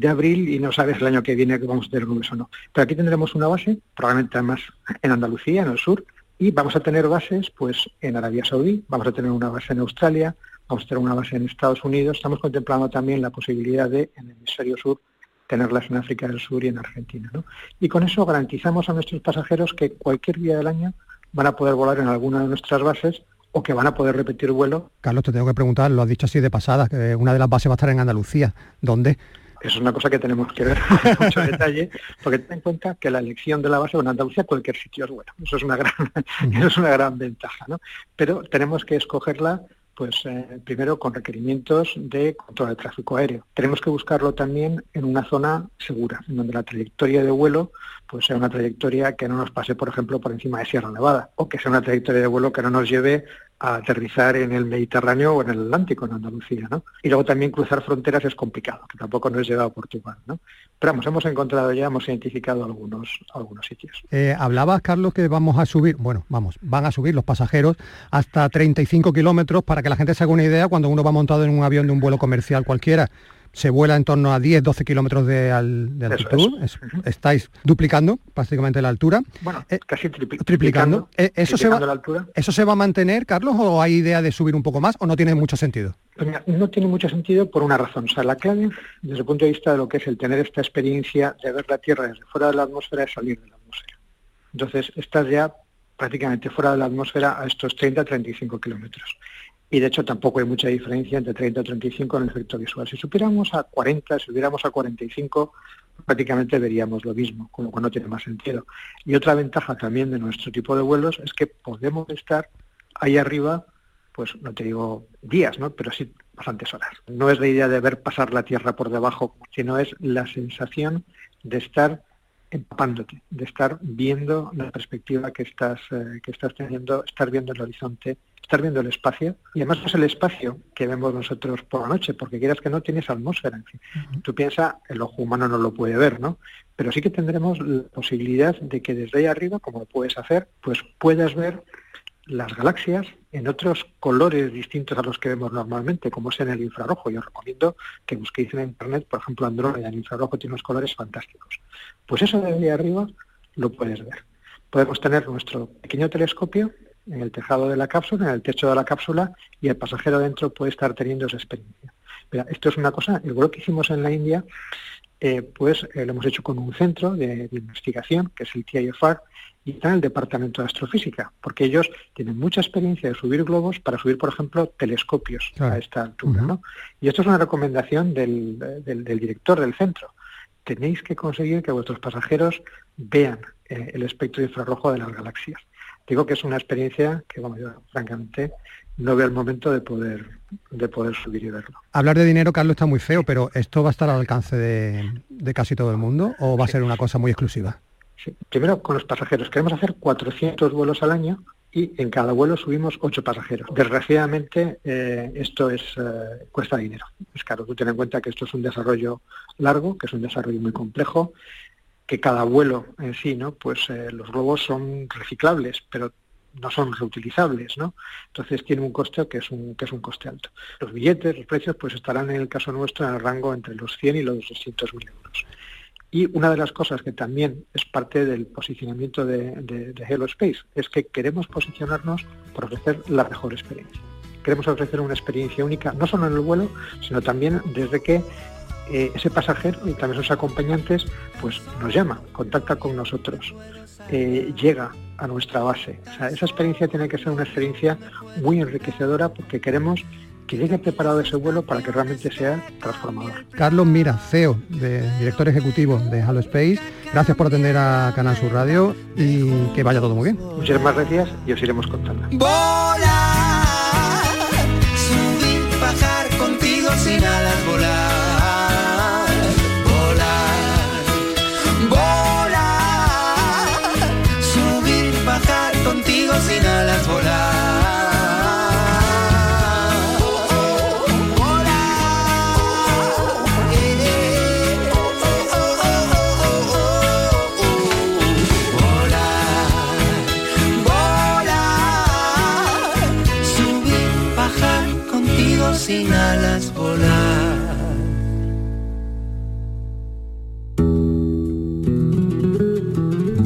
abril y no sabes el año que viene que vamos a tener nubes o no. Pero aquí tendremos una base, probablemente además en Andalucía, en el sur, y vamos a tener bases pues en Arabia Saudí, vamos a tener una base en Australia, vamos a tener una base en Estados Unidos, estamos contemplando también la posibilidad de, en el hemisferio sur, tenerlas en África del Sur y en Argentina. Y con eso garantizamos a nuestros pasajeros que cualquier día del año van a poder volar en alguna de nuestras bases o que van a poder repetir vuelo. Carlos, te tengo que preguntar, lo has dicho así de pasada, que una de las bases va a estar en Andalucía. ¿Dónde? Es una cosa que tenemos que ver con mucho detalle, porque ten en cuenta que la elección de la base en Andalucía cualquier sitio es bueno. Eso es una gran, eso es una gran ventaja, ¿no? Pero tenemos que escogerla pues eh, primero con requerimientos de control de tráfico aéreo. Tenemos que buscarlo también en una zona segura, en donde la trayectoria de vuelo pues sea una trayectoria que no nos pase, por ejemplo, por encima de Sierra Nevada, o que sea una trayectoria de vuelo que no nos lleve a aterrizar en el Mediterráneo o en el Atlántico, en Andalucía, ¿no? Y luego también cruzar fronteras es complicado, que tampoco nos lleva a Portugal, ¿no? Pero vamos, hemos encontrado ya, hemos identificado algunos, algunos sitios. Eh, hablabas, Carlos, que vamos a subir, bueno, vamos, van a subir los pasajeros hasta 35 kilómetros para que la gente se haga una idea cuando uno va montado en un avión de un vuelo comercial cualquiera se vuela en torno a 10-12 kilómetros de, altitud. Estáis duplicando prácticamente la altura. Bueno, eh, casi triplicando. Eh, ¿Eso, se va, ¿Eso se va a mantener, Carlos, o hay idea de subir un poco más o no tiene mucho sentido? Pues no tiene mucho sentido por una razón. O sea, la clave, desde el punto de vista de lo que es el tener esta experiencia de ver la Tierra desde fuera de la atmósfera, es salir de la atmósfera. Entonces, estás ya prácticamente fuera de la atmósfera a estos 30-35 kilómetros y de hecho tampoco hay mucha diferencia entre 30 y 35 en el efecto visual. Si supiéramos a 40, si subiéramos a 45, prácticamente veríamos lo mismo, con lo no tiene más sentido. Y otra ventaja también de nuestro tipo de vuelos es que podemos estar ahí arriba, pues no te digo días, ¿no? pero sí bastantes horas. No es la idea de ver pasar la Tierra por debajo, sino es la sensación de estar empapándote, de estar viendo la perspectiva que estás, eh, que estás teniendo, estar viendo el horizonte estar viendo el espacio, y además es el espacio que vemos nosotros por la noche, porque quieras que no tienes atmósfera. Tú piensas, el ojo humano no lo puede ver, ¿no? Pero sí que tendremos la posibilidad de que desde ahí arriba, como lo puedes hacer, pues puedas ver las galaxias en otros colores distintos a los que vemos normalmente, como es en el infrarrojo. Yo recomiendo que busquéis en internet, por ejemplo, Andrómeda en infrarrojo tiene unos colores fantásticos. Pues eso de ahí arriba lo puedes ver. Podemos tener nuestro pequeño telescopio en el tejado de la cápsula, en el techo de la cápsula, y el pasajero dentro puede estar teniendo esa experiencia. esto es una cosa, el vuelo que hicimos en la India, eh, pues eh, lo hemos hecho con un centro de, investigación, que es el TIFR, y está en el Departamento de Astrofísica, porque ellos tienen mucha experiencia de subir globos para subir, por ejemplo, telescopios a esta altura. ¿no? Y esto es una recomendación del, del, director del centro. Tenéis que conseguir que vuestros pasajeros vean eh, el espectro infrarrojo de las galaxias digo que es una experiencia que, bueno, yo francamente no veo el momento de poder, de poder subir y verlo. Hablar de dinero, Carlos, está muy feo, pero ¿esto va a estar al alcance de, casi todo el mundo o va a ser una cosa muy exclusiva? Sí. Primero, con los pasajeros. Queremos hacer 400 vuelos al año y en cada vuelo subimos 8 pasajeros. Desgraciadamente, eh, esto es eh, cuesta dinero. Es claro, tú ten en cuenta que esto es un desarrollo largo, que es un desarrollo muy complejo que cada vuelo en sí, ¿no? Pues eh, los globos son reciclables, pero no son reutilizables, ¿no? Entonces tiene un coste que es un, que es un coste alto. Los billetes, los precios, pues estarán en el caso nuestro en el rango entre los 100 y los 200 mil euros. Y una de las cosas que también es parte del posicionamiento de, de, Hello Space es que queremos posicionarnos por ofrecer la mejor experiencia. Queremos ofrecer una experiencia única, no solo en el vuelo, sino también desde que eh, ese pasajero y también sus acompañantes pues nos llama, contacta con nosotros, eh, llega a nuestra base. esa experiencia tiene que ser una experiencia muy enriquecedora porque queremos que llegue preparado ese vuelo para que realmente sea transformador. Carlos Mira, CEO, de, director ejecutivo de Halo Space, gracias por atender a Canal Sur Radio y que vaya todo muy bien. Muchísimas gracias y os iremos contando. contigo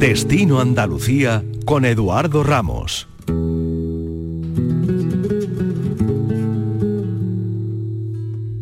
Destino Andalucía con Eduardo Ramos.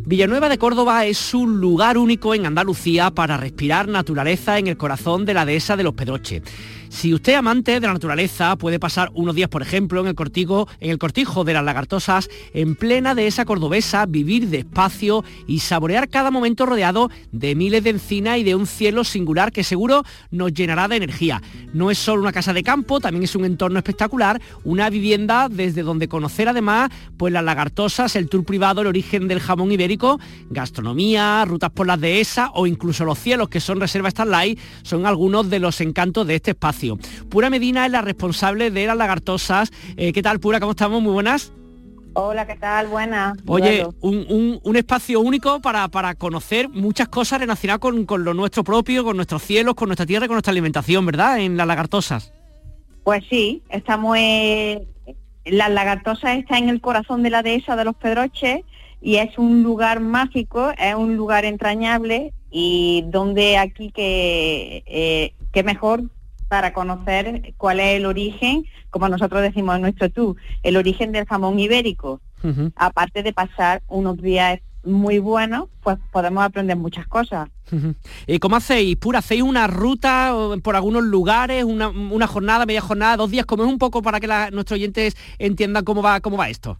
Villanueva de Córdoba es un lugar único en Andalucía para respirar naturaleza en el corazón de la dehesa de los Pedroches. Si usted amante de la naturaleza puede pasar unos días, por ejemplo, en el cortijo, en el cortijo de las lagartosas, en plena de esa cordobesa, vivir despacio y saborear cada momento rodeado de miles de encinas y de un cielo singular que seguro nos llenará de energía. No es solo una casa de campo, también es un entorno espectacular, una vivienda desde donde conocer además pues las lagartosas, el tour privado, el origen del jamón ibérico, gastronomía, rutas por las dehesas o incluso los cielos que son reserva Starlight son algunos de los encantos de este espacio Pura Medina es la responsable de las lagartosas. Eh, ¿Qué tal, Pura? ¿Cómo estamos? Muy buenas. Hola, ¿qué tal? Buenas. Oye, un, espacio único para, conocer muchas cosas relacionadas con, con, lo nuestro propio, con nuestros cielos, con nuestra tierra y con nuestra alimentación, ¿verdad? En las lagartosas. Pues sí, estamos en... Las lagartosas está en el corazón de la dehesa de los Pedroches y es un lugar mágico, es un lugar entrañable y donde aquí que, eh, que mejor para conocer cuál es el origen, como nosotros decimos en nuestro tú, el origen del jamón ibérico. Aparte de pasar unos días muy buenos, pues podemos aprender muchas cosas. ¿Y cómo hacéis? ¿Pura hacéis una ruta por algunos lugares, una, jornada, media jornada, dos días? como es un poco para que nuestros oyentes entiendan cómo va, cómo va esto?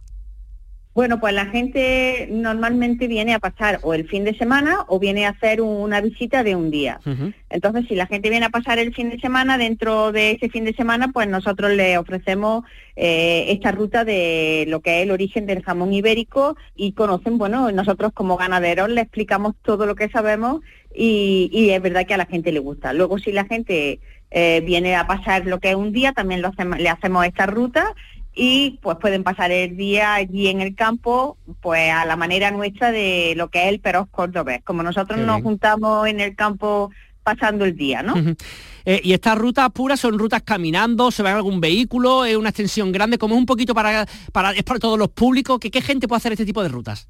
Bueno, pues la gente normalmente viene a pasar o el fin de semana o viene a hacer una visita de un día. Entonces, si la gente viene a pasar el fin de semana, dentro de ese fin de semana, pues nosotros le ofrecemos eh, esta ruta de lo que es el origen del jamón ibérico y conocen, bueno, nosotros como ganaderos le explicamos todo lo que sabemos y, es verdad que a la gente le gusta. Luego, si la gente eh, viene a pasar lo que es un día, también lo le hacemos esta ruta y pues pueden pasar el día allí en el campo, pues a la manera nuestra de lo que es el peros cordobés, como nosotros nos juntamos en el campo pasando el día, ¿no? Eh, y estas rutas puras son rutas caminando, se va en algún vehículo, es una extensión grande, como es un poquito para, para, es para todos los públicos, ¿qué, ¿qué gente puede hacer este tipo de rutas?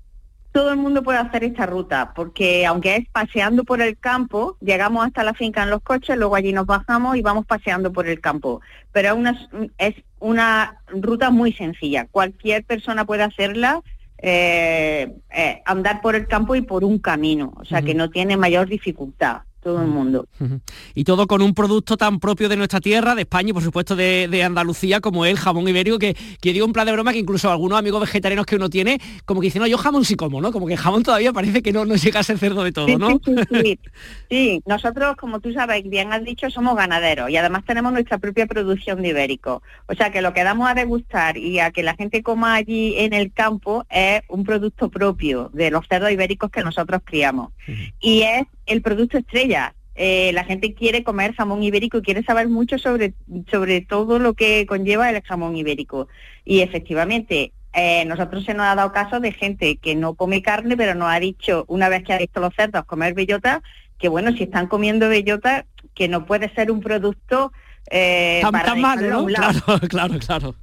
Todo el mundo puede hacer esta ruta, porque aunque es paseando por el campo, llegamos hasta la finca en los coches, luego allí nos bajamos y vamos paseando por el campo. Pero es una, es una ruta muy sencilla, cualquier persona puede hacerla, eh, eh, andar por el campo y por un camino, o sea que no tiene mayor dificultad todo el mundo. Y todo con un producto tan propio de nuestra tierra, de España y por supuesto de, Andalucía, como el jamón ibérico, que, que digo un plan de broma que incluso algunos amigos vegetarianos que uno tiene, como que dicen, no, yo jamón sí como, ¿no? Como que el jamón todavía parece que no, no llega a ser cerdo de todo, ¿no? Sí, nosotros, como tú sabes, bien has dicho, somos ganaderos y además tenemos nuestra propia producción de ibérico. O sea que lo que damos a degustar y a que la gente coma allí en el campo es un producto propio de los cerdos ibéricos que nosotros criamos. Y es el producto estrella. Eh, la gente quiere comer jamón ibérico y quiere saber mucho sobre, sobre todo lo que conlleva el jamón ibérico. Y efectivamente, eh, nosotros se nos ha dado caso de gente que no come carne, pero nos ha dicho, una vez que ha visto los cerdos comer bellota, que bueno, si están comiendo bellota, que no puede ser un producto eh, tan, para tan malo, ¿no? Claro, claro, claro.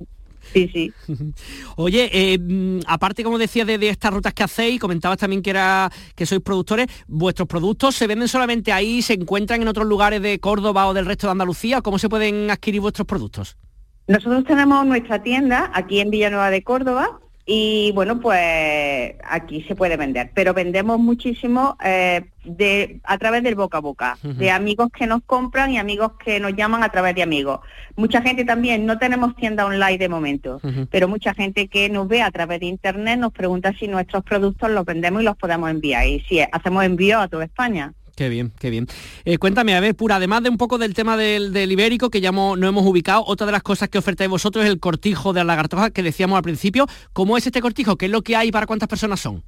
Sí, sí. Oye, eh, mm, aparte, como decía, de, de estas rutas que hacéis, comentabas también que era que sois productores, ¿vuestros productos se venden solamente ahí, se encuentran en otros lugares de Córdoba o del resto de Andalucía? ¿O ¿Cómo se pueden adquirir vuestros productos? Nosotros tenemos nuestra tienda aquí en Villanueva de Córdoba y bueno, pues aquí se puede vender, pero vendemos muchísimo eh, de, a través del boca a boca, de amigos que nos compran y amigos que nos llaman a través de amigos. Mucha gente también, no tenemos tienda online de momento, pero mucha gente que nos ve a través de internet nos pregunta si nuestros productos los vendemos y los podemos enviar. Y sí, hacemos envío a toda España. Qué bien, qué bien. Eh, cuéntame, a ver, Pura, además de un poco del tema del, ibérico, que ya no hemos ubicado, otra de las cosas que ofertáis vosotros es el cortijo de la lagartoja que decíamos al principio. ¿Cómo es este cortijo? ¿Qué es lo que hay y para cuántas personas son?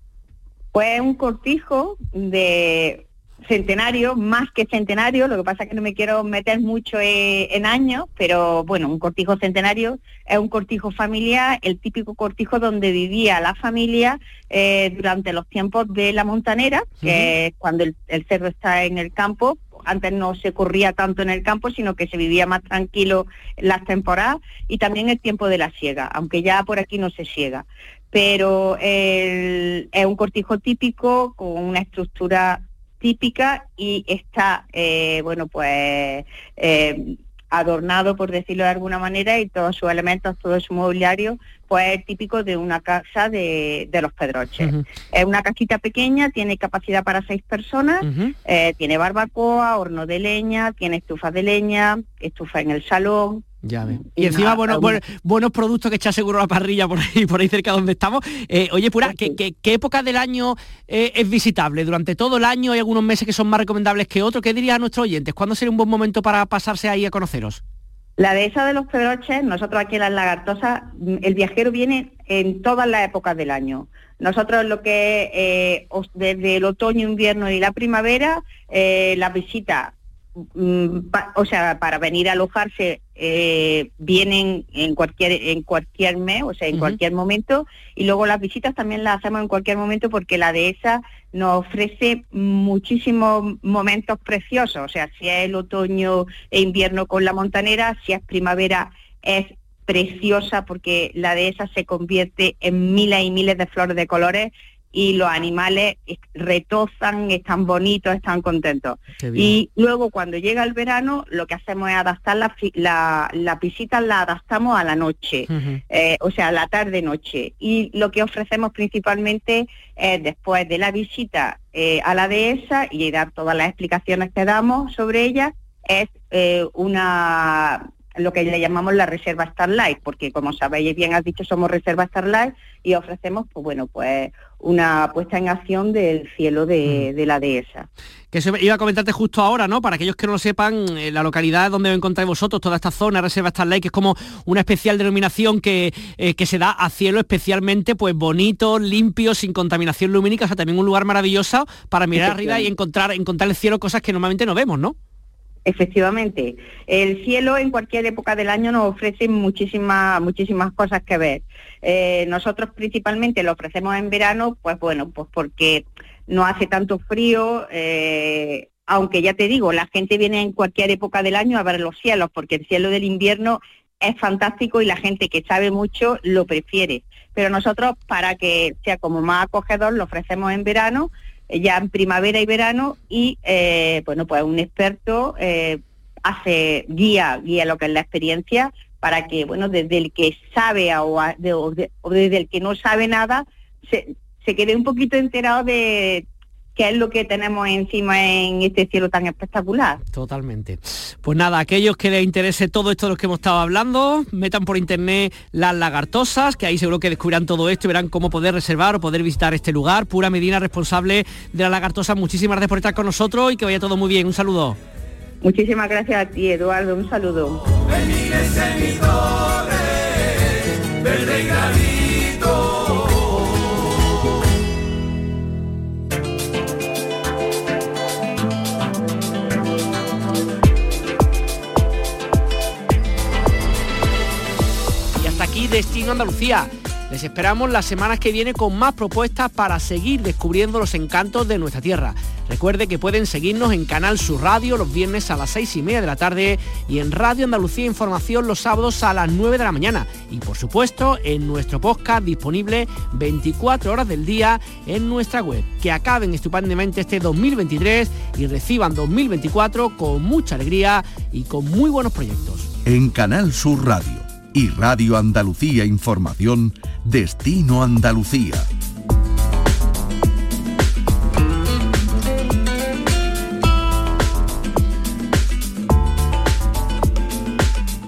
Pues un cortijo de centenario, más que centenario, lo que pasa es que no me quiero meter mucho eh, en años, pero bueno, un cortijo centenario es un cortijo familiar, el típico cortijo donde vivía la familia eh, durante los tiempos de la montanera, que es cuando el, el cerdo está en el campo, antes no se corría tanto en el campo, sino que se vivía más tranquilo las temporadas y también el tiempo de la siega, aunque ya por aquí no se siega. Pero el- es un cortijo típico con una estructura típica y está, eh, bueno, pues eh, adornado, por decirlo de alguna manera, y todos sus elementos, todo su mobiliario, pues es típico de una casa de, de los Pedroches. Es una casita pequeña, tiene capacidad para seis personas, eh, tiene barbacoa, horno de leña, tiene estufa de leña, estufa en el salón. Ya ves. Y Y encima nada, bueno, un- bueno- buenos productos que echa seguro la parrilla por ahí, por ahí cerca donde estamos. Eh, oye, Pura, ¿qué, qué, qué época del año eh, es visitable? ¿Durante todo el año hay algunos meses que son más recomendables que otros? ¿Qué dirías a nuestros oyentes? ¿Cuándo sería un buen momento para pasarse ahí a conoceros? La dehesa de los Pedroches, nosotros aquí en las Lagartosas, mm, el viajero viene en todas las épocas del año. Nosotros lo que eh, desde el otoño, invierno y la primavera, eh, mm, pa- o sea, para venir a alojarse, eh, vienen en cualquier en cualquier mes, o sea, en cualquier momento, y luego las visitas también las hacemos en cualquier momento porque la dehesa nos ofrece muchísimos momentos preciosos, o sea, si es el otoño e invierno con la montanera, si es primavera es preciosa porque la dehesa se convierte en miles y miles de flores de colores y los animales es- retozan, están bonitos, están contentos. Y luego cuando llega el verano, lo que hacemos es adaptar la, la, la visita, la adaptamos a la noche, eh, o sea, a la tarde-noche. Y lo que ofrecemos principalmente es después de la visita eh, a la dehesa y dar todas las explicaciones que damos sobre ella, es eh, una lo que le llamamos la reserva Starlight, porque como sabéis bien has dicho somos reserva Starlight y ofrecemos pues bueno pues una puesta en acción del cielo de, de la dehesa. Que eso iba a comentarte justo ahora, ¿no? Para aquellos que no lo sepan, eh, la localidad donde os encontráis vosotros, toda esta zona, Reserva Starlight, que es como una especial denominación que, eh, que se da a cielo especialmente pues bonito, limpio, sin contaminación lumínica, o sea, también un lugar maravilloso para mirar arriba y encontrar, encontrar el cielo cosas que normalmente no vemos, ¿no? Efectivamente, el cielo en cualquier época del año nos ofrece muchísimas muchísimas cosas que ver. Eh, nosotros principalmente lo ofrecemos en verano, pues bueno, pues porque no hace tanto frío, eh, aunque ya te digo, la gente viene en cualquier época del año a ver los cielos, porque el cielo del invierno es fantástico y la gente que sabe mucho lo prefiere. Pero nosotros, para que sea como más acogedor, lo ofrecemos en verano, ya en primavera y verano, y eh, bueno, pues un experto eh, hace guía, guía lo que es la experiencia, para que, bueno, desde el que sabe o, o desde el que no sabe nada, se, se quede un poquito enterado de qué es lo que tenemos encima en este cielo tan espectacular. Totalmente. Pues nada, aquellos que les interese todo esto de los que hemos estado hablando, metan por internet las lagartosas, que ahí seguro que descubrirán todo esto y verán cómo poder reservar o poder visitar este lugar. Pura Medina, responsable de las lagartosas, muchísimas gracias por estar con nosotros y que vaya todo muy bien. Un saludo. Muchísimas gracias a ti, Eduardo. Un saludo. Y Destino Andalucía. Les esperamos las semanas que viene con más propuestas para seguir descubriendo los encantos de nuestra tierra. Recuerde que pueden seguirnos en Canal Sur Radio los viernes a las seis y media de la tarde y en Radio Andalucía Información los sábados a las 9 de la mañana. Y por supuesto en nuestro podcast disponible 24 horas del día en nuestra web. Que acaben estupendamente este 2023 y reciban 2024 con mucha alegría y con muy buenos proyectos. En Canal Sur Radio y Radio Andalucía Información, Destino Andalucía.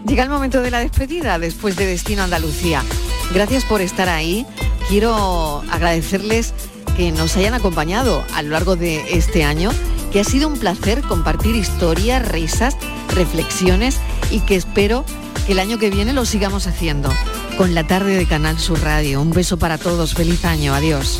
Llega el momento de la despedida después de Destino Andalucía. Gracias por estar ahí. Quiero agradecerles que nos hayan acompañado a lo largo de este año, que ha sido un placer compartir historias, risas, reflexiones y que espero que el año que viene lo sigamos haciendo con la tarde de Canal Sur Radio. Un beso para todos, feliz año, adiós.